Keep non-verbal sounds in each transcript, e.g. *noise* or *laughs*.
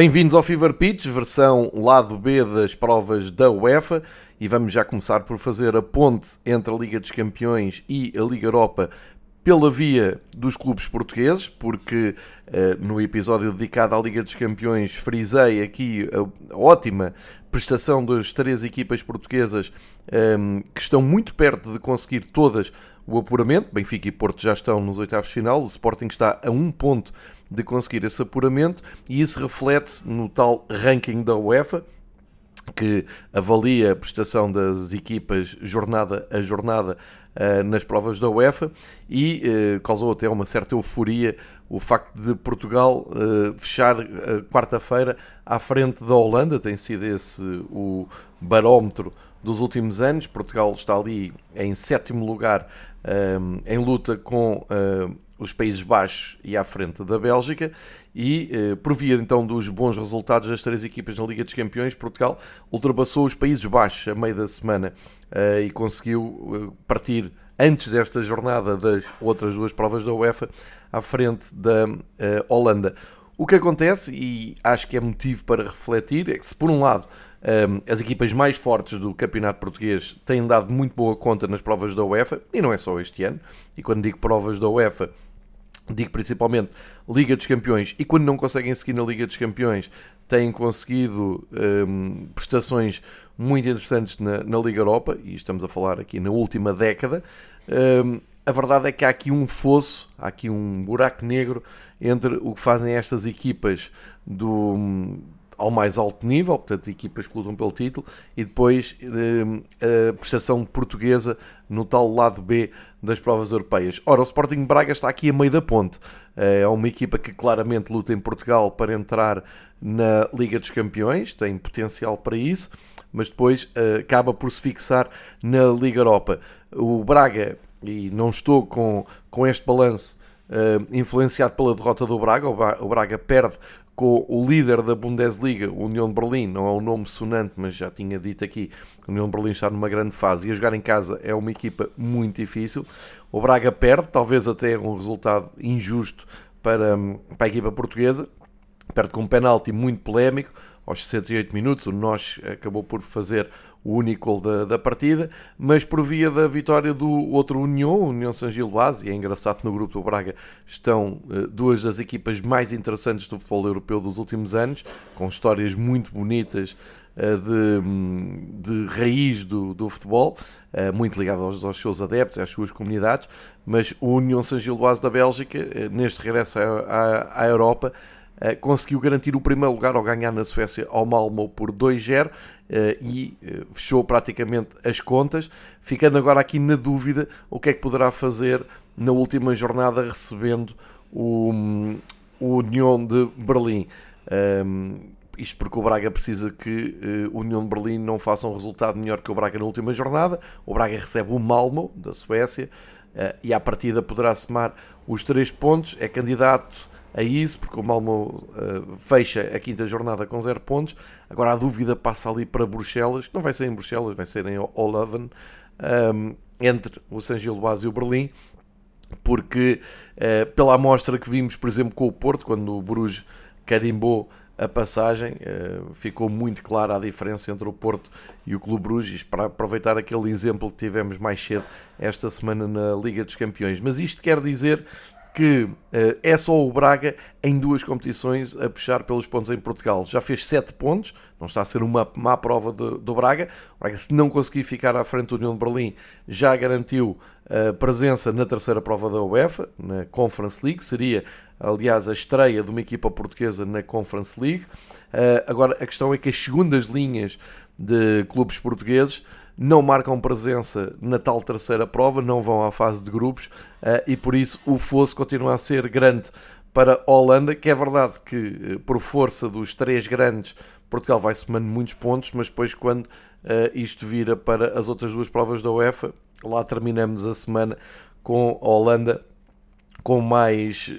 Bem-vindos ao Fever Pitch, versão lado B das provas da UEFA, e vamos já começar por fazer a ponte entre a Liga dos Campeões e a Liga Europa pela via dos clubes portugueses, porque uh, no episódio dedicado à Liga dos Campeões frisei aqui a, ótima prestação das três equipas portuguesas um, ehm, que estão muito perto de conseguir todas o apuramento. Benfica e Porto já estão nos oitavos de final, o Sporting está a um ponto de conseguir esse apuramento e isso reflete no tal ranking da UEFA que avalia a prestação das equipas jornada a jornada uh, nas provas da UEFA e uh, causou até uma certa euforia o facto de Portugal uh, fechar quarta-feira à frente da Holanda, tem sido esse o barómetro dos últimos anos. Portugal está ali em sétimo lugar em luta com os Países Baixos e à frente da Bélgica e eh, por via então dos bons resultados das três equipas na Liga dos Campeões, Portugal ultrapassou os Países Baixos a meio da semana eh, e conseguiu eh, partir antes desta jornada das outras duas provas da UEFA à frente da eh, Holanda. O que acontece, e acho que é motivo para refletir, é que se por um lado um, as equipas mais fortes do campeonato português têm dado muito boa conta nas provas da UEFA, e não é só este ano, e quando digo provas da UEFA, digo principalmente Liga dos Campeões, e quando não conseguem seguir na Liga dos Campeões, têm conseguido um, prestações muito interessantes na, na, Liga Europa, e estamos a falar aqui na última década. Um, a verdade é que há aqui um fosso, há aqui um buraco negro entre o que fazem estas equipas do, ao mais alto nível, portanto, equipas que lutam pelo título, e depois eh, a prestação portuguesa no tal lado B das provas europeias. Ora, o Sporting Braga está aqui a meio da ponte. Eh, é uma equipa que claramente luta em Portugal para entrar na Liga dos Campeões, tem potencial para isso, mas depois eh, acaba por se fixar na Liga Europa. O Braga, e não estou com, com este balanço Uh, influenciado pela derrota do Braga. O Braga perde com o líder da Bundesliga, União de Berlim, não é um nome sonante, mas já tinha dito aqui, União de Berlim está numa grande fase e a jogar em casa é uma equipa muito difícil. O Braga perde, talvez até um resultado injusto para, para a equipa portuguesa, perde com um penalti muito polémico, aos 68 minutos, o Nós acabou por fazer o único gol da, da partida, mas por via da vitória do outro União, União São Gilbás, e é engraçado no grupo do Braga estão uh, duas das equipas mais interessantes do futebol europeu dos últimos anos, com histórias muito bonitas uh, de, de raiz do, do futebol, uh, muito ligado aos, aos, seus adeptos, às suas comunidades, mas o União São Gilbás da Bélgica, neste regresso à, à, à Europa, conseguiu garantir o primeiro lugar ao ganhar na Suécia ao Malmo por 2-0 eh, e eh, fechou praticamente as contas, ficando agora aqui na dúvida o que é que poderá fazer na última jornada recebendo o, o União de Berlim. Um, isto porque o Braga precisa que uh, União de Berlim não faça um resultado melhor que o Braga na última jornada. O Braga recebe o Malmo, da Suécia, uh, e à partida poderá somar os três pontos. É candidato a isso, porque o Malmo uh, fecha a quinta jornada com 0 pontos. Agora a dúvida passa ali para Bruxelas, que não vai ser em Bruxelas, vai ser em Olaven, um, ehm, entre o San Gilbás e o Berlim, porque uh, pela amostra que vimos, por exemplo, com o Porto, quando o Bruges carimbou a passagem, uh, ficou muito clara a diferença entre o Porto e o Clube Bruges, para aproveitar aquele exemplo que tivemos mais cedo esta semana na Liga dos Campeões. Mas isto quer dizer que uh, é só o Braga em duas competições a puxar pelos pontos em Portugal. Já fez 7 pontos, não está a ser uma má prova do, Braga. O Braga, se não conseguir ficar à frente do União de Berlim, já garantiu a presença na terceira prova da UEFA, na Conference League. Seria, aliás, a estreia de uma equipa portuguesa na Conference League. Uh, agora, a questão é que as segundas linhas de clubes portugueses não marcam presença na tal terceira prova, não vão à fase de grupos eh, e por isso o fosso continua a ser grande para a Holanda, que é verdade que eh, por força dos três grandes Portugal vai somando muitos pontos, mas depois quando uh, isto vira para as outras duas provas da UEFA, lá terminamos a semana com a Holanda com mais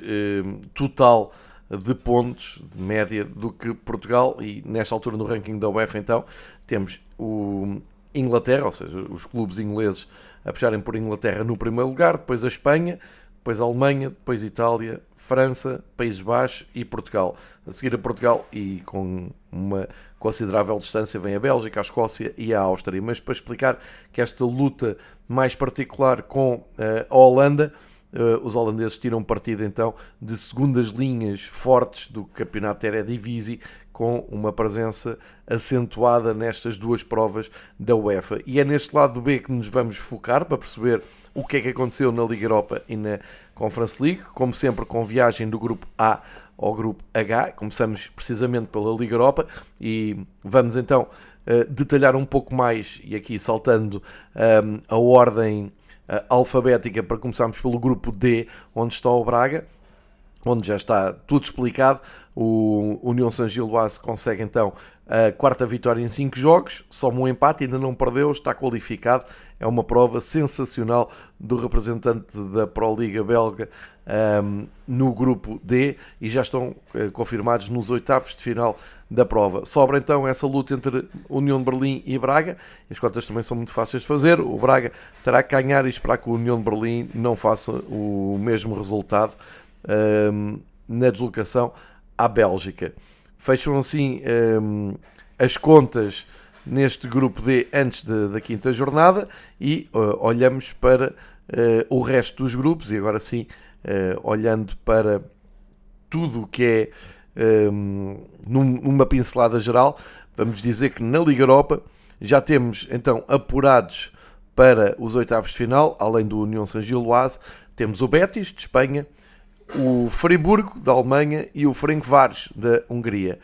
total de pontos de média do que Portugal e nesta altura no ranking da UEFA então temos o Inglaterra, ou seja, os clubes ingleses a puxarem por Inglaterra no primeiro lugar, depois a Espanha, depois Alemanha, depois Itália, França, Países Baixos e Portugal. A seguir a Portugal e com uma considerável distância vem a Bélgica, a Escócia e a Áustria. Mas para explicar que esta luta mais particular com uh, a Holanda, uh, os holandeses tiram partido então de segundas linhas fortes do campeonato Eredivisie com uma presença acentuada nestas duas provas da UEFA. E é neste lado do B que nos vamos focar para perceber o que é que aconteceu na Liga Europa e na Conference League, como sempre com viagem do grupo A ao grupo H. Começamos precisamente pela Liga Europa e vamos então uh, detalhar um pouco mais, e aqui saltando um, a ordem uh, alfabética para começarmos pelo grupo D, onde está o Braga, onde já está tudo explicado. O União San Gilloise consegue então a quarta vitória em 5 jogos, só um empate, ainda não perdeu, está qualificado. É uma prova sensacional do representante da Pro Liga belga um, no grupo D e já estão uh, confirmados nos oitavos de final da prova. Sobra então essa luta entre União de Berlim e Braga. As contas também são muito fáceis de fazer. O Braga terá que ganhar e esperar que o União de Berlim não faça o mesmo resultado um, na deslocação à Bélgica. Fecham assim um, as contas neste grupo D antes de, da quinta jornada e uh, olhamos para uh, o resto dos grupos e agora sim, uh, olhando para tudo o que é um, numa pincelada geral, vamos dizer que na Liga Europa já temos então apurados para os oitavos de final, além do União San Giloase, temos o Betis de Espanha, o Friburgo da Alemanha e o Ferencváros da Hungria.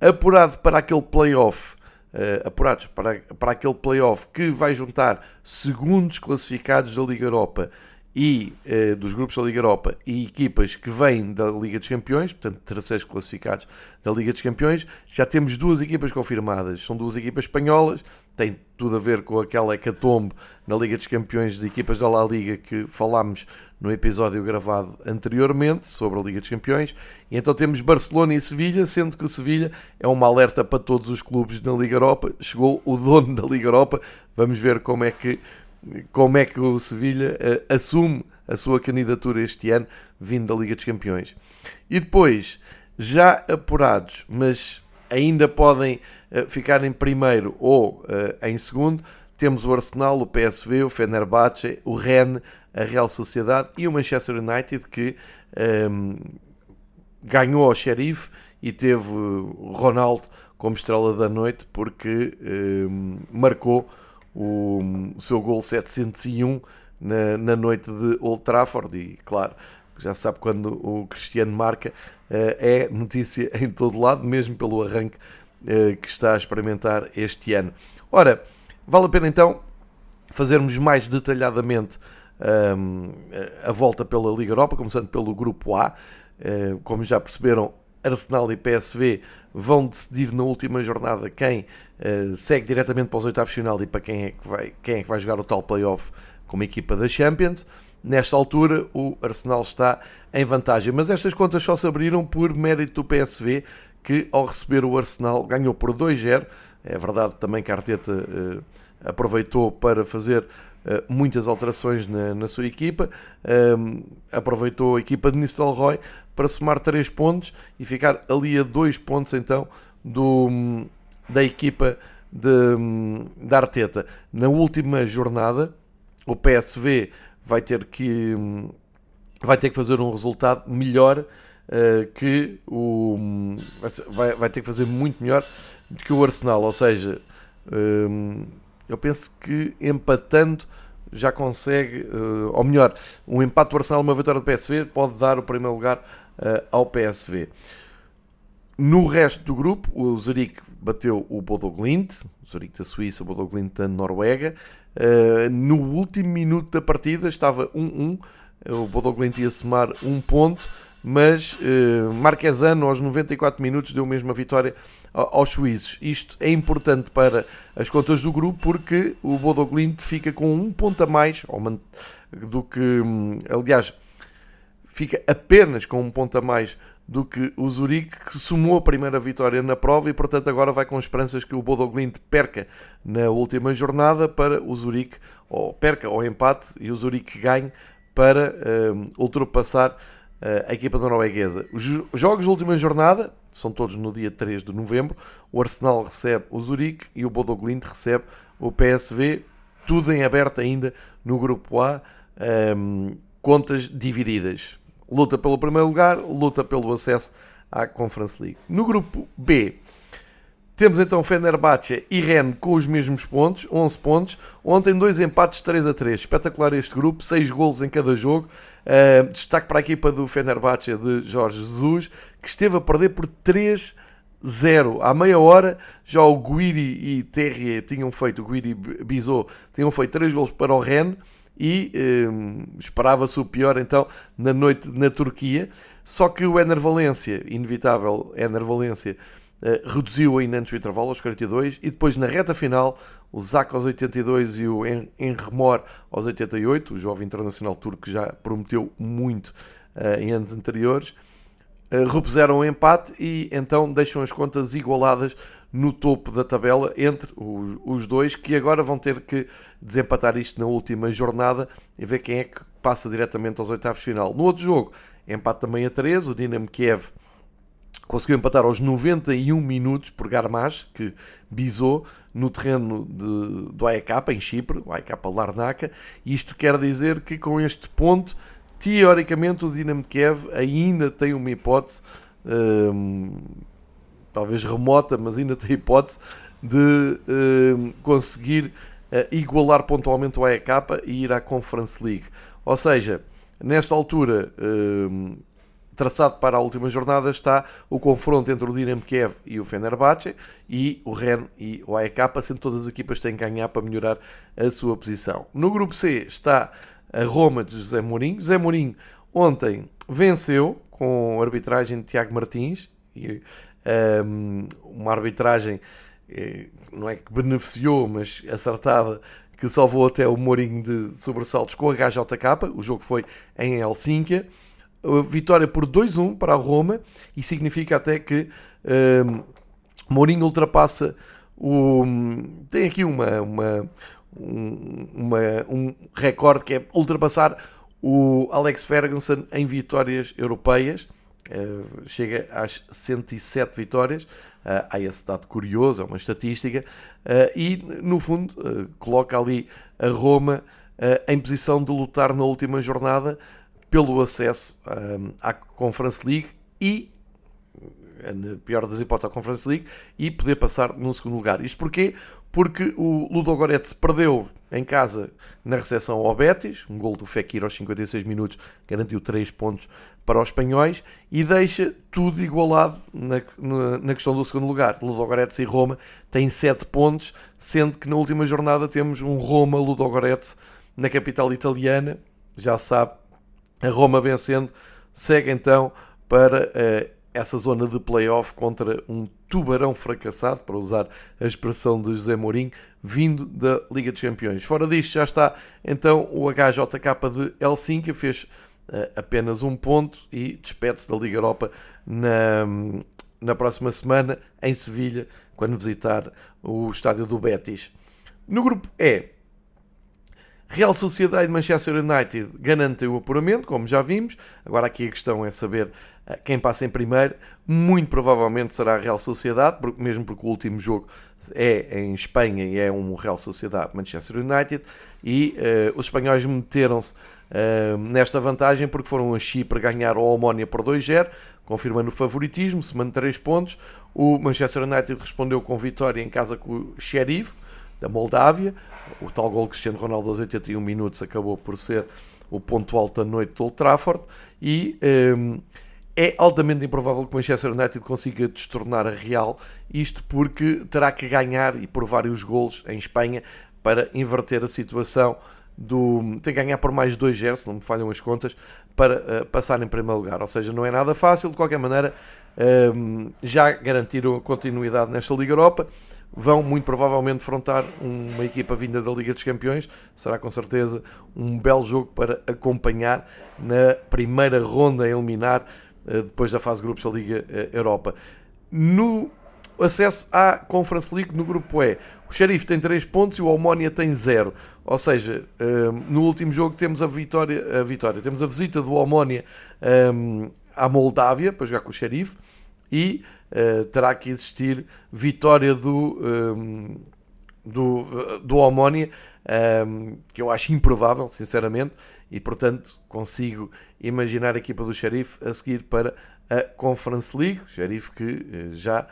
Apurado para aquele playoff, uh, apurados para, para aquele playoff que vai juntar segundos classificados da Liga Europa e uh, dos grupos da Liga Europa e equipas que vêm da Liga dos Campeões, portanto, terceiros classificados da Liga dos Campeões, já temos duas equipas confirmadas. São duas equipas espanholas, tem tudo a ver com aquela hecatombe na Liga dos Campeões de equipas da La Liga que falámos no episódio gravado anteriormente sobre a Liga dos Campeões. E então temos Barcelona e Sevilha, sendo que o Sevilha é uma alerta para todos os clubes da Liga Europa. Chegou o dono da Liga Europa, vamos ver como é que como é que o Sevilha uh, assume a sua candidatura este ano, vindo da Liga dos Campeões. E depois, já apurados, mas ainda podem uh, ficar em primeiro ou uh, em segundo, temos o Arsenal, o PSV, o Fenerbahçe, o Rennes, a Real Sociedade e o Manchester United que um, ehm, ganhou ao Sheriff e teve Ronaldo como estrela da noite porque um, ehm, marcou o, o seu gol 701 na, na noite de Old Trafford e claro, já sabe quando o Cristiano marca eh, é notícia *laughs* em todo lado, mesmo pelo arranque eh, que está a experimentar este ano. Ora, vale a pena então fazermos mais detalhadamente ehm, a volta pela Liga Europa, começando pelo grupo A. Uh, como já perceberam, Arsenal e PSV vão decidir na última jornada quem uh, segue diretamente para os oitavos final e para quem é, que vai, quem é que vai jogar o tal playoff como equipa da Champions. Nesta altura, o Arsenal está em vantagem, mas estas contas só se abriram por mérito do PSV, que ao receber o Arsenal ganhou por 2-0. É verdade também que a Arteta uh, aproveitou para fazer uh, muitas alterações na, na sua equipa, um, aproveitou a equipa de Nistelrooy para somar 3 pontos e ficar ali a 2 pontos então do, da equipa de, da Arteta. Na última jornada, o PSV vai ter que vai ter que fazer um resultado melhor uh, que o vai, vai ter que fazer muito melhor do que o Arsenal, ou seja, um, eu penso que empatando já consegue, uh, ou melhor, um empate do Arsenal, uma vitória do PSV pode dar o primeiro lugar ao PSV. No resto do grupo, o Zurich bateu o Bodo Glint, o Zurich da Suíça, o Bodo Glint da Noruega. Uh, no último minuto da partida estava 1-1, o Bodo Glint ia somar um ponto, mas uh, Marquesano aos 94 minutos deu mesmo a vitória aos suíços. Isto é importante para as contas do grupo porque o Bodo Glint fica com um ponto a mais do que, hum, aliás, fica apenas com um ponto a mais do que o Zurique, que somou a primeira vitória na prova e, portanto, agora vai com esperanças que o Bodo Glimt perca na última jornada para o Zurique, ou perca ou empate, e o Zurique ganhe para ultrapassar a equipa norueguesa. Os jogos da última jornada são todos no dia 3 de novembro. O Arsenal recebe o Zurique e o Bodo Glimt recebe o PSV. Tudo em aberto ainda no grupo A. Um, contas divididas. Luta pelo primeiro lugar, luta pelo acesso à Conference League. No grupo B, temos então Fenerbahçe e Rennes com os mesmos pontos, 11 pontos. Ontem dois empates 3 a 3. Espetacular este grupo, 6 golos em cada jogo. Uh, destaque para a equipa do Fenerbahçe de Jorge Jesus, que esteve a perder por 3 0 à meia hora. Já o Guiri e Terrier tinham feito, o Guiri Bizot tinham feito 3 golos para o Rennes e um, esperava-se o pior então na noite na Turquia. Só que o Ener Valência, inevitável Ener Valência, eh, reduziu ainda antes do intervalo aos 42 e depois na reta final o Zak aos 82 e o Enremor aos 88, o jovem internacional turco já prometeu muito uh, em anos anteriores, repuseram o empate e então deixam as contas igualadas no topo da tabela entre os, os dois que agora vão ter que desempatar isto na última jornada e ver quem é que passa diretamente aos oitavos de final. No outro jogo, empate também a 3, o Dinamo Kiev conseguiu empatar aos 91 minutos por Garmash, que bisou no terreno de, do AEK, em Chipre, o AEK Larnaca. Isto quer dizer que com este ponto, teoricamente, o Dinamo de Kiev ainda tem uma hipótese, hum, talvez remota, mas ainda tem hipótese de hum, conseguir uh, igualar pontualmente o AEK e ir à Conference League. Ou seja, nesta altura, hum, traçado para a última jornada está o confronto entre o Dinamo Kiev e o Fenerbahçe e o Ren e o AEK, sendo todas as equipas têm que ganhar para melhorar a sua posição. No grupo C está a Roma de José Mourinho. José Mourinho ontem venceu com a arbitragem de Tiago Martins, e, um, uma arbitragem eh, não é que beneficiou, mas acertada que salvou até o Mourinho de sobressaltos com a HJK. O jogo foi em Helsínquia vitória por 2-1 para a Roma e significa até que um, Mourinho ultrapassa o. Tem aqui uma, uma, uma, um recorde que é ultrapassar o Alex Ferguson em vitórias europeias. Uh, chega às 107 vitórias. Uh, há esse dado curioso, é uma estatística. Uh, e, no fundo, coloca ali a Roma em posição de lutar na última jornada pelo acesso um, à Conference League e, na pior das hipóteses, à Conference League e poder passar no segundo lugar. Isto porquê? Porque o Ludo Goretz perdeu em casa na recepção ao Betis, um gol do Fekir aos 56 minutos garantiu 3 pontos para os espanhóis e deixa tudo igualado na, na, na questão do segundo lugar. Ludo Goretz e Roma têm 7 pontos, sendo que na última jornada temos um Roma-Ludo Goretz na capital italiana, já sabe, a Roma vencendo, segue então para uh, essa zona de playoff contra um tubarão fracassado, para usar a expressão de José Mourinho, vindo da Liga dos Campeões. Fora disto já está então o HJK de Helsinki, fez uh, apenas um ponto e despede-se da Liga Europa na, na próxima semana em Sevilha, quando visitar o estádio do Betis. No grupo E, Real Sociedade e Manchester United garantem o apuramento, como já vimos. Agora aqui a questão é saber eh, quem passa em primeiro. Muito provavelmente será a Real Sociedade, mesmo porque o último jogo é em Espanha e é um Real Sociedade Manchester United. E uh, os espanhóis meteram-se uh, nesta vantagem porque foram a Chipre ganhar o Almónia por 2-0, confirmando o favoritismo, somando 3 pontos. O Manchester United respondeu com vitória em casa com o Sheriff da Moldávia. O tal gol Cristiano Ronaldo aos 81 minutos acabou por ser o ponto alto da noite do Old Trafford e um, é altamente improvável que o Manchester United consiga destornar a Real, isto porque terá que ganhar e por vários golos em Espanha para inverter a situação do. tem que ganhar por mais 2-0, se não me falham as contas, para uh, passar em primeiro lugar. Ou seja, não é nada fácil, de qualquer maneira, um, já garantiram continuidade nesta Liga Europa vão muito provavelmente enfrentar uma equipa vinda da Liga dos Campeões. Será com certeza um belo jogo para acompanhar na primeira ronda a eliminar eh, depois da fase de grupos da Liga eh, Europa. No acesso à Conference League no grupo E. O Sheriff tem 3 pontos e o Almónia tem 0. Ou seja, um, no último jogo temos a vitória, a vitória, temos a visita do Almónia um, à Moldávia para jogar com o Sheriff e uh, terá que existir vitória do, um, do, do Almónia, que eu acho improvável, sinceramente, e portanto consigo imaginar a equipa do Sheriff a seguir para a Conference League. O Sheriff que uh, já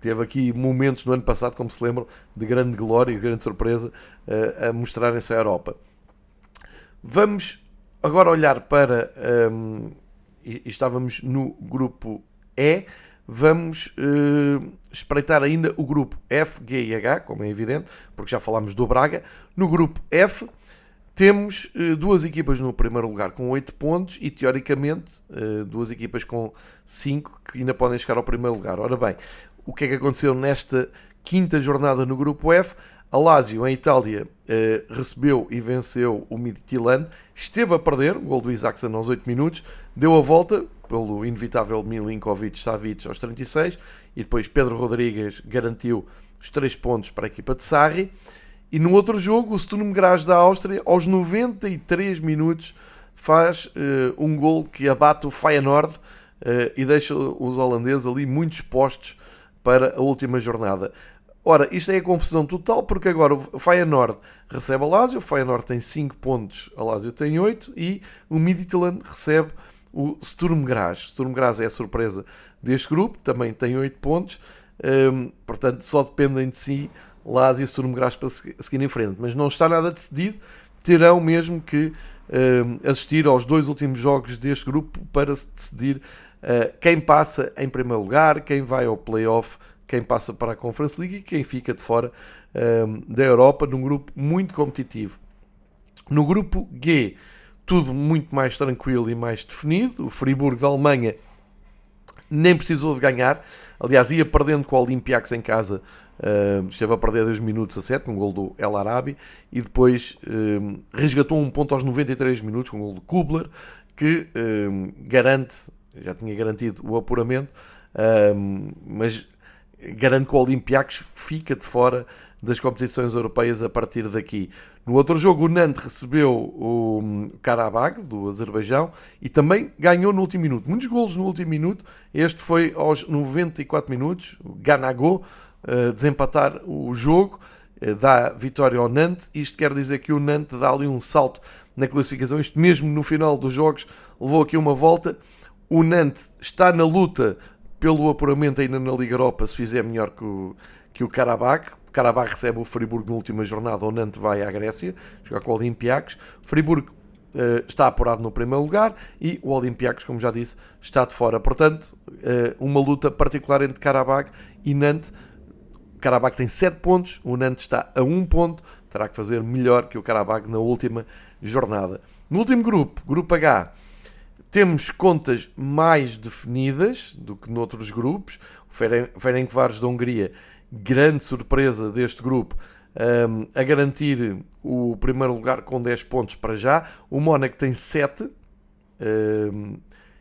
teve aqui momentos no ano passado, como se lembram, de grande glória e de grande surpresa uh, a mostrarem-se à Europa. Vamos agora olhar para. Um, e, e, estávamos no grupo E. Vamos uh, espreitar ainda o grupo F, G e H, como é evidente, porque já falámos do Braga. No grupo F, temos uh, duas equipas no primeiro lugar com 8 pontos e, teoricamente, uh, duas equipas com 5 que ainda podem chegar ao primeiro lugar. Ora bem, o que é que aconteceu nesta quinta jornada no grupo F? A em Itália, uh, recebeu e venceu o Midtjylland. Esteve a perder, o gol do Isaacson aos 8 minutos. Deu a volta pelo inevitável Milinkovic-Savic aos 36. E depois Pedro Rodrigues garantiu os 3 pontos para a equipa de Sarri. E no outro jogo, o Sturm Graz da Áustria, aos 93 minutos, faz uh, um gol que abate o Feyenoord uh, e deixa os holandeses ali muito expostos para a última jornada. Ora, isto é a confusão total, porque agora o Feyenoord recebe a Lazio, o Feyenoord tem 5 pontos, a Lazio tem 8, e o Midtjylland recebe o Sturm Graz. Sturm Graz é a surpresa deste grupo, também tem 8 pontos, um, ehm, portanto só dependem de si Lazio e Sturm Graz para seguir em frente. Mas não está nada decidido, terão mesmo que uh, assistir aos dois últimos jogos deste grupo para se decidir uh, quem passa em primeiro lugar, quem vai ao playoff, quem passa para a Conference League e quem fica de fora uh, da Europa num grupo muito competitivo. No grupo G, tudo muito mais tranquilo e mais definido. O Friburgo da Alemanha nem precisou de ganhar. Aliás, ia perdendo com o Olympiacos em casa Uh, esteve a perder 2 minutos a 7 com o gol do El Arabi e depois uh, resgatou um ponto aos 93 minutos com o gol do Kubler que uh, garante, já tinha garantido o apuramento, mas garante que o Olympiacos fica de fora das competições europeias a partir daqui. No outro jogo, o Nantes recebeu o Karabakh, do Azerbaijão, e também ganhou no último minuto. Muitos golos no último minuto. Este foi aos 94 minutos. O Ganago uh, desempatar o jogo, uh, dá vitória ao Nantes. Isto quer dizer que o Nantes dá ali um salto na classificação. Isto mesmo no final dos jogos levou aqui uma volta. O Nantes está na luta pelo apuramento ainda na Liga Europa se fizer melhor que o, que o Karabakh. Karabakh recebe o Friburgo na última jornada, o Nantes vai à Grécia jogar com o Olympiacos. Friburgo uh, está apurado no primeiro lugar e o Olympiacos, como já disse, está de fora. Portanto, uh, uma luta particular entre Karabakh e Nantes. O Karabakh tem 7 pontos, o Nantes está a 1 ponto, terá que fazer melhor que o Karabakh na última jornada. No último grupo, grupo H, temos contas mais definidas do que noutros grupos. O Ferencváros da Hungria, grande surpresa deste grupo, um, a garantir o primeiro lugar com 10 pontos para já. O Mónaco tem 7. Um,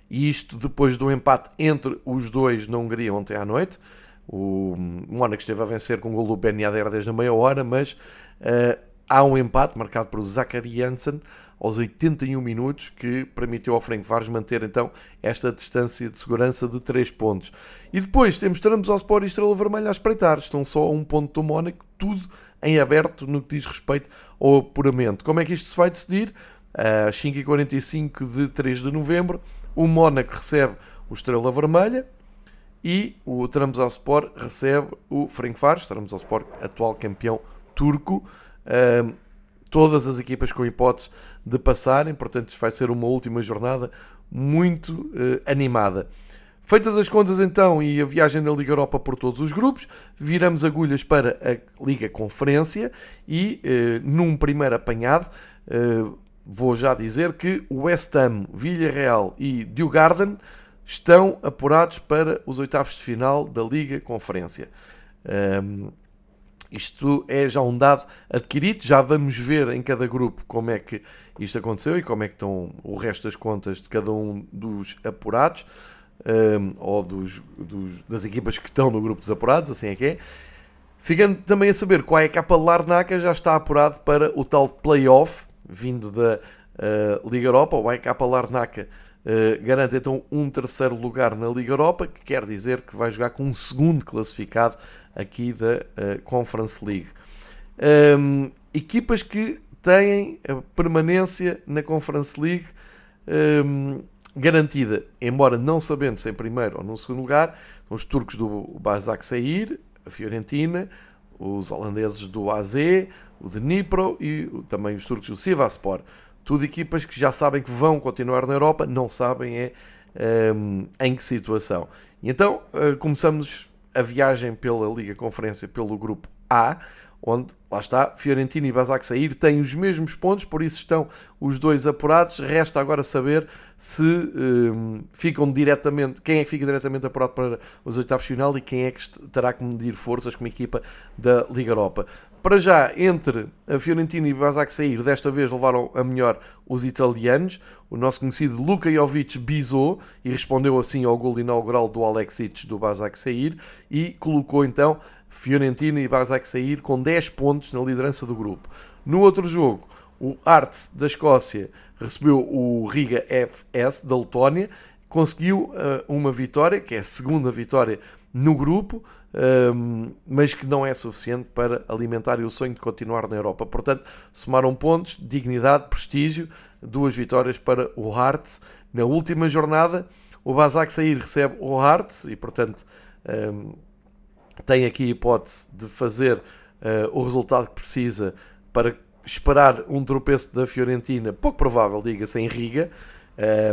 e isto depois do empate entre os dois na Hungria ontem à noite. O Mónaco esteve a vencer com o gol do Ben desde a meia hora, mas uh, há um empate marcado por Zachary Janssen aos 81 minutos, que permitiu ao Vares manter então esta distância de segurança de 3 pontos. E depois temos Trabzonspor e Estrela Vermelha a espreitar, estão só a um ponto do Mónaco, tudo em aberto no que diz respeito ao apuramento. Como é que isto se vai decidir? Às 5h45 de 3 de novembro, o Mónaco recebe o Estrela Vermelha, e o Trabzonspor recebe o Ferencváros, Trabzonspor atual campeão turco. Todas as equipas com hipótese de passarem, portanto vai ser uma última jornada muito uh, animada. Feitas as contas então e a viagem na Liga Europa por todos os grupos, viramos agulhas para a Liga Conferência e uh, num primeiro apanhado uh, vou já dizer que o West Ham, Villarreal e Diogarden estão apurados para os oitavos de final da Liga Conferência. Um, isto é já um dado adquirido, já vamos ver em cada grupo como é que isto aconteceu e como é que estão o resto das contas de cada um dos apurados. um, ou dos, dos, das equipas que estão no grupo dos apurados, assim é que é. Ficando também a saber qual é a capa Larnaca, já está apurado para o tal playoff, vindo da uh, Liga Europa. O AEK Larnaca uh, garante então um terceiro lugar na Liga Europa, que quer dizer que vai jogar com um segundo classificado aqui da uh, Conference League. Um, equipas que têm a permanência na Conference League um, garantida, embora não sabendo se em primeiro ou no segundo lugar, os turcos do Basak Sair, a Fiorentina, os holandeses do AZ, o de Dnipro e também os turcos do Sivaspor. Tudo equipas que já sabem que vão continuar na Europa, não sabem é um, em que situação. E então uh, começamos a viagem pela Liga Conferência pelo grupo A, onde, lá está, Fiorentina e Basak Sair têm os mesmos pontos, por isso estão os dois apurados. Resta agora saber se um, ficam diretamente, quem é que fica diretamente apurado para os oitavos de final e quem é que terá que medir forças como equipa da Liga Europa. Para já, entre a Fiorentina e Basak Sair, desta vez levaram a melhor os italianos. O nosso conhecido Luka Jovic bisou e respondeu assim ao gol inaugural do Alexic do Basak Sair e colocou então Fiorentina e Basak Sair com 10 pontos na liderança do grupo. No outro jogo, o Arts da Escócia recebeu o Riga FS da Letónia, conseguiu uh, uma vitória, que é a segunda vitória no grupo, um, mas que não é suficiente para alimentar o sonho de continuar na Europa. Portanto, somaram pontos, dignidade, prestígio, duas vitórias para o Hearts. Na última jornada, o Basak Sair recebe o Hearts e, portanto, um, tem aqui a hipótese de fazer uh, o resultado que precisa para esperar um tropeço da Fiorentina, pouco provável, diga-se, em Riga.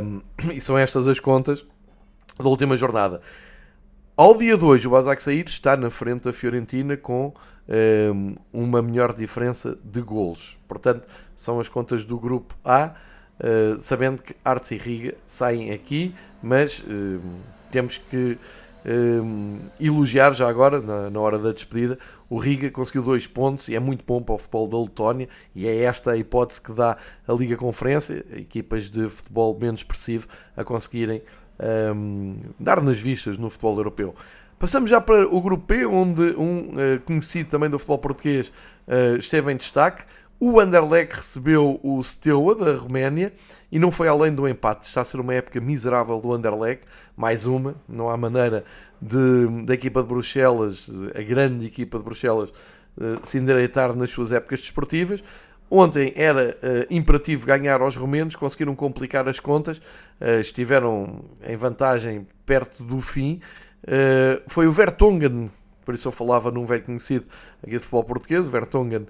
Um, e são estas as contas da última jornada. Ao dia de hoje, o Basak Sair está na frente da Fiorentina com um, uma melhor diferença de golos. Portanto, são as contas do grupo A, uh, sabendo que Artes e Riga saem aqui, mas uh, temos que uh, elogiar já agora, na, na, hora da despedida, o Riga conseguiu dois pontos e é muito bom para o futebol da Letónia e é esta a hipótese que dá a Liga Conferência, equipas de futebol menos expressivo, a conseguirem um, dar nas vistas no futebol europeu. Passamos já para o grupo P, onde um uh, conhecido também do futebol português uh, esteve em destaque. O Anderlecht recebeu o Steaua da Roménia e não foi além do empate. Está a ser uma época miserável do Anderlecht, mais uma. Não há maneira de, da equipa de Bruxelas, a grande equipa de Bruxelas, uh, se endireitar nas suas épocas desportivas. Ontem era uh, imperativo ganhar aos romenos, conseguiram complicar as contas, uh, estiveram em vantagem perto do fim. Uh, foi o Vertonghen, por isso eu falava num velho conhecido aqui de futebol português, o Vertonghen,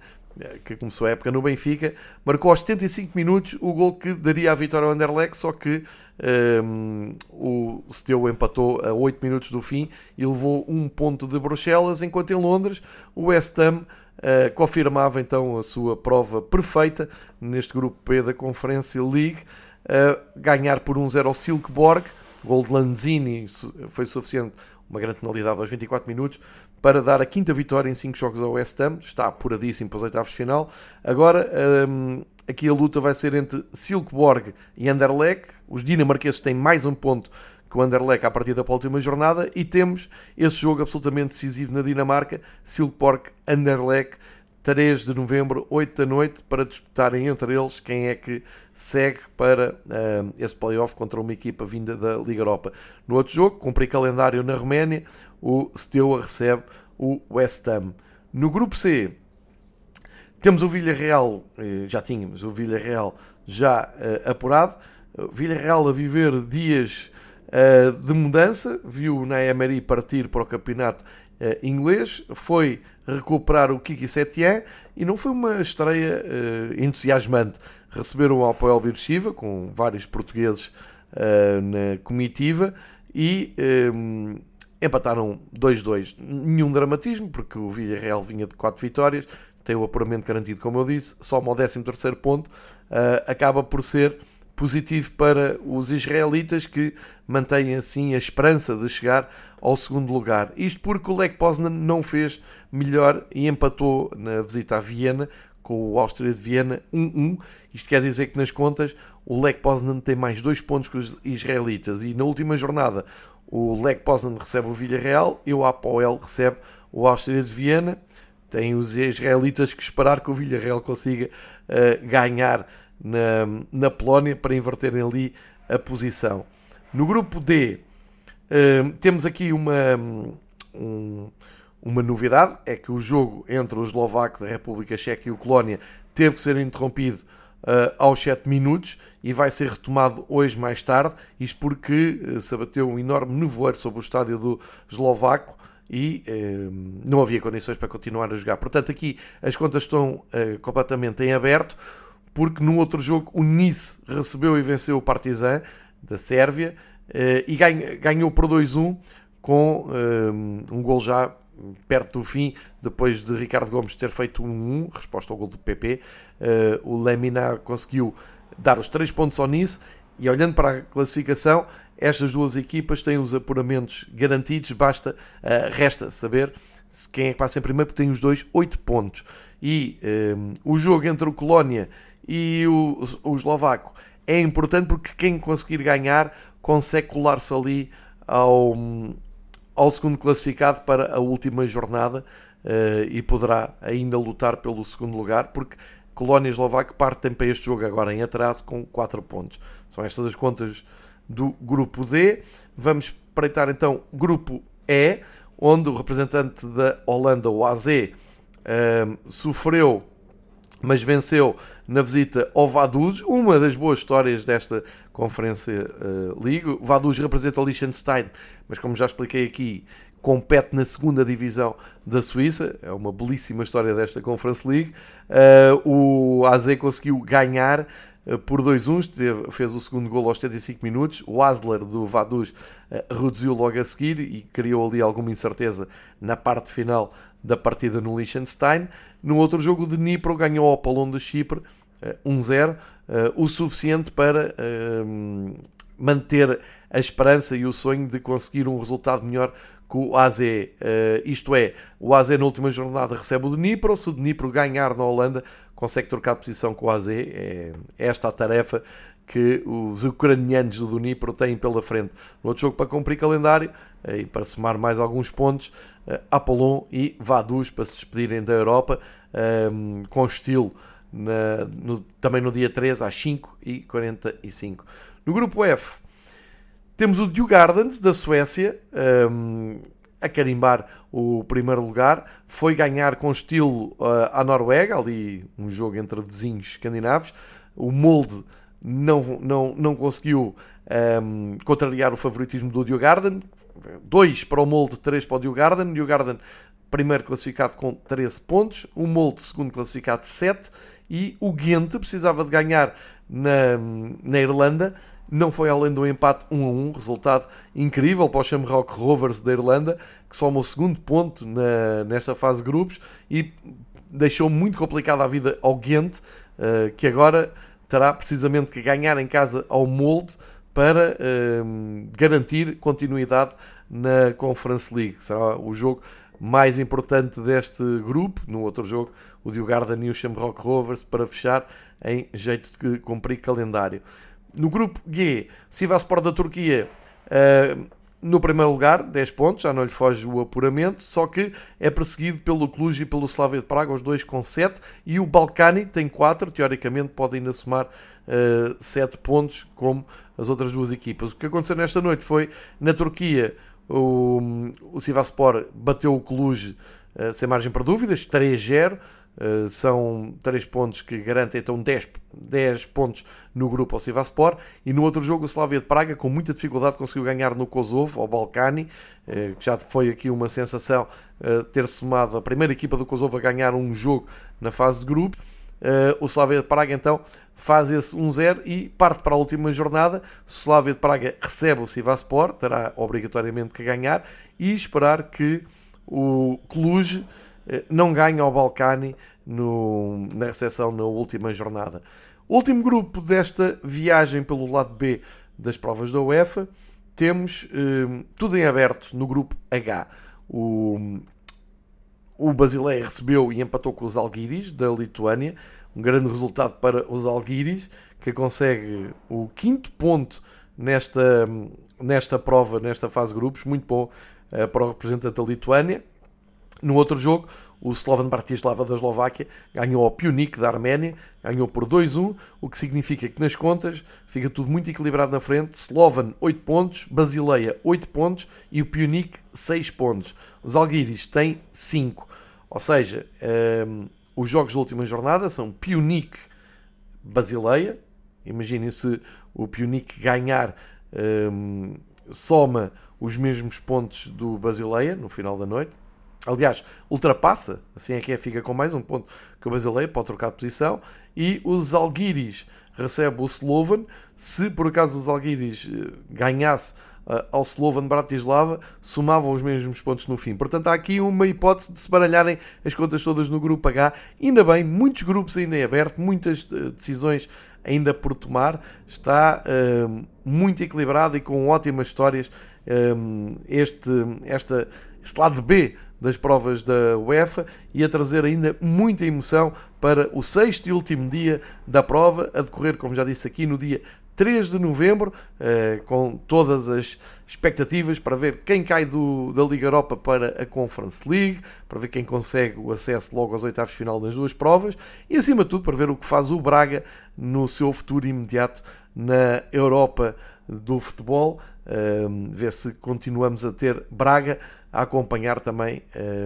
que começou a época no Benfica, marcou aos 75 minutos o gol que daria a vitória ao Anderlecht, só que um, o Steaua empatou a 8 minutos do fim e levou um ponto de Bruxelas, enquanto em Londres o West Ham Uh, confirmava então a sua prova perfeita neste grupo P da Conferência League. Uh, ganhar por 1-0 ao Silkeborg, gol de Lanzini foi suficiente, uma grande penalidade aos 24 minutos, para dar a quinta vitória em 5 jogos ao West Ham. Está apuradíssimo para os oitavos de final. Agora, um, aqui a luta vai ser entre Silkeborg e Anderlecht. Os dinamarqueses têm mais um ponto com o Anderlecht à partida para a última jornada e temos esse jogo absolutamente decisivo na Dinamarca, Silkeborg-Anderlecht, 3 de novembro, 8 da noite, para disputarem entre eles quem é que segue para uh, esse playoff contra uma equipa vinda da Liga Europa. No outro jogo, cumpri calendário na Roménia, o Steaua recebe o West Ham. No grupo C, temos o Villarreal, eh, já tínhamos o Villarreal já uh, apurado, Villarreal a viver dias uh, de mudança, viu o Emery partir para o campeonato uh, inglês, foi recuperar o Kiki Setien e não foi uma estreia uh, entusiasmante. Receberam o Apoel Birchiva, com vários portugueses na comitiva, e empataram 2-2. Nenhum dramatismo, porque o Villarreal vinha de 4 vitórias, tem o apuramento garantido, como eu disse, só o 13 terceiro ponto, acaba por ser positivo para os israelitas que mantêm assim a esperança de chegar ao segundo lugar. Isto porque o Lech Poznan não fez melhor e empatou na visita a Viena com o Áustria de Viena 1-1. Isto quer dizer que nas contas o Lech Poznan tem mais dois pontos que os israelitas e na última jornada o Lech Poznan recebe o Villarreal e o Apoel recebe o Áustria de Viena. Tem os israelitas que esperar que o Villarreal consiga uh, ganhar na, na Polónia para inverterem ali a posição. No grupo D uh, temos aqui uma, um, uma novidade, é que o jogo entre o Eslovaco da República Checa e o Colónia teve que ser interrompido uh, aos 7 minutos e vai ser retomado hoje mais tarde, isto porque uh, se abateu um enorme nevoeiro sobre o estádio do Eslovaco e uh, não havia condições para continuar a jogar. Portanto, aqui as contas estão completamente em aberto, porque no outro jogo o Nice recebeu e venceu o Partizan da Sérvia e ganhou por 2-1 com um gol já perto do fim, depois de Ricardo Gomes ter feito um 1, resposta ao gol do PP, eh, o Lemina conseguiu dar os 3 pontos ao Nice e olhando para a classificação, estas duas equipas têm os apuramentos garantidos, basta, resta saber quem é que passa em primeiro, porque tem os dois 8 pontos. E um, eh, o jogo entre o Colónia e o, o Eslovaco é importante porque quem conseguir ganhar consegue colar-se ali ao, ao segundo classificado para a última jornada uh, e poderá ainda lutar pelo segundo lugar, porque Colónia e Eslováquia partem para este jogo agora em atraso com 4 pontos. São estas as contas do grupo D. Vamos espreitar então grupo E, onde o representante da Holanda, o AZ, uh, sofreu mas venceu na visita ao Vaduz, uma das boas histórias desta Conferência uh, League. O Vaduz representa o Liechtenstein, mas como já expliquei aqui, compete na segunda divisão da Suíça. É uma belíssima história desta Conference League. Uh, o AZ conseguiu ganhar por 2-1, fez o segundo gol aos 75 minutos. O Asler do Vaduz uh, reduziu logo a seguir e criou ali alguma incerteza na parte final da partida no Liechtenstein. No outro jogo, de Dnipro ganhou ao Apollon de Chipre 1-0, uh, uh, o suficiente para manter a esperança e o sonho de conseguir um resultado melhor com o AZ. isto é, o AZ na última jornada recebe o Dnipro, se o Dnipro ganhar na Holanda, consegue trocar de posição com o AZ. É esta a tarefa que os ucranianos do Dnipro têm pela frente. No outro jogo para cumprir calendário e para somar mais alguns pontos, Apollon e Vaduz para se despedirem da Europa com estilo na, no, também no dia 3 às 5h45. No grupo F temos o Djurgardens da Suécia um, a carimbar o primeiro lugar. Foi ganhar com estilo uh, à Noruega, ali um jogo entre vizinhos escandinavos. O molde não, não, não conseguiu um, contrariar o favoritismo do Djurgarden. 2 para o molde, 3 para o Djurgarden. Djurgarden primeiro classificado com 13 pontos. O molde segundo classificado 7 e o Ghent precisava de ganhar na, na Irlanda, não foi além do empate 1 a 1, resultado incrível para o Shamrock Rovers da Irlanda, que soma o segundo ponto na, nesta fase de grupos e deixou muito complicada a vida ao Ghent, uh, que agora terá precisamente que ganhar em casa ao Molde para uh, garantir continuidade na Conference League. Será o jogo mais importante deste grupo. No outro jogo, o Diogarden e o Shamrock Rovers para fechar em jeito de cumprir calendário. No grupo G, Sivaspor da Turquia uh, no primeiro lugar, 10 pontos, já não lhe foge o apuramento, só que é perseguido pelo Cluj e pelo Slavia de Praga, os dois com 7, e o Balcani tem 4, teoricamente pode ainda somar uh, 7 pontos, como as outras duas equipas. O que aconteceu nesta noite foi, na Turquia, o, o Sivaspor bateu o Cluj uh, sem margem para dúvidas, 3-0. Uh, são 3 pontos que garantem então 10, 10 pontos no grupo ao Sivaspor e no outro jogo o Slavia de Praga com muita dificuldade conseguiu ganhar no Kosovo, ao Balcani uh, que já foi aqui uma sensação uh, ter somado a primeira equipa do Kosovo a ganhar um jogo na fase de grupo o Slavia de Praga então faz esse 1-0 e parte para a última jornada. O Slavia de Praga recebe o Sivaspor, terá obrigatoriamente que ganhar e esperar que o Cluj eh, não ganhe ao Balcani no, na recepção na última jornada. Último grupo desta viagem pelo lado B das provas da UEFA, temos eh, tudo em aberto no grupo H. O, o Basileia recebeu e empatou com os Alguiris da Lituânia. Um grande resultado para os Alguiris, que consegue o quinto ponto nesta, nesta prova, nesta fase de grupos. Muito bom uh, para o representante da Lituânia. No outro jogo, o Slovan Bratislava da Eslováquia ganhou ao Pionik da Arménia, ganhou por 2-1, o que significa que nas contas fica tudo muito equilibrado na frente. Slovan 8 pontos, Basileia 8 pontos e o Pionik 6 pontos. Os Alguiris têm 5. Ou seja, um, ehm, os jogos da última jornada são Pionik Basileia. Imaginem se o Pionik ganhar, um, ehm, soma os mesmos pontos do Basileia no final da noite Aliás, ultrapassa, assim é que é, fica com mais um ponto que o Basileia pode trocar de posição. E os Alguiris recebe o Slovan. Se por acaso os Alguiris eh, ganhasse uh, ao Slovan Bratislava, somavam os mesmos pontos no fim. Portanto, há aqui uma hipótese de se baralharem as contas todas no grupo H. Ainda bem, muitos grupos ainda em aberto, muitas uh, decisões ainda por tomar. Está muito equilibrado e com ótimas histórias este, esta, este lado B das provas da UEFA e a trazer ainda muita emoção para o sexto e último dia da prova, a decorrer, como já disse aqui, no dia 3 de novembro, eh, com todas as expectativas para ver quem cai do, da Liga Europa para a Conference League, para ver quem consegue o acesso logo aos oitavos de final nas duas provas e, acima de tudo, para ver o que faz o Braga no seu futuro imediato na Europa do futebol, eh, ver se continuamos a ter Braga a acompanhar também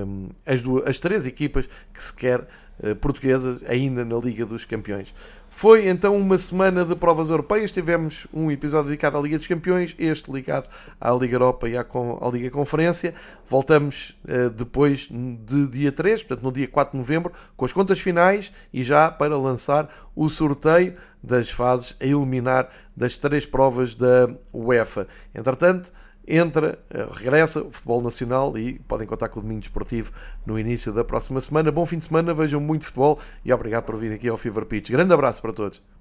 um, as, duas, as três equipas que se quer uh, portuguesas ainda na Liga dos Campeões. Foi então uma semana de provas europeias. Tivemos um episódio dedicado à Liga dos Campeões, este ligado à Liga Europa e à, à Liga Conferência. Voltamos uh, depois de dia 3, portanto no dia 4 de novembro, com as contas finais e já para lançar o sorteio das fases a eliminar das três provas da UEFA. Entretanto, entra, eh, regressa o futebol nacional e podem contar com o Domingo Esportivo no início da próxima semana. Bom fim de semana, vejam muito futebol e obrigado por vir aqui ao Fever Pitch. Grande abraço para todos.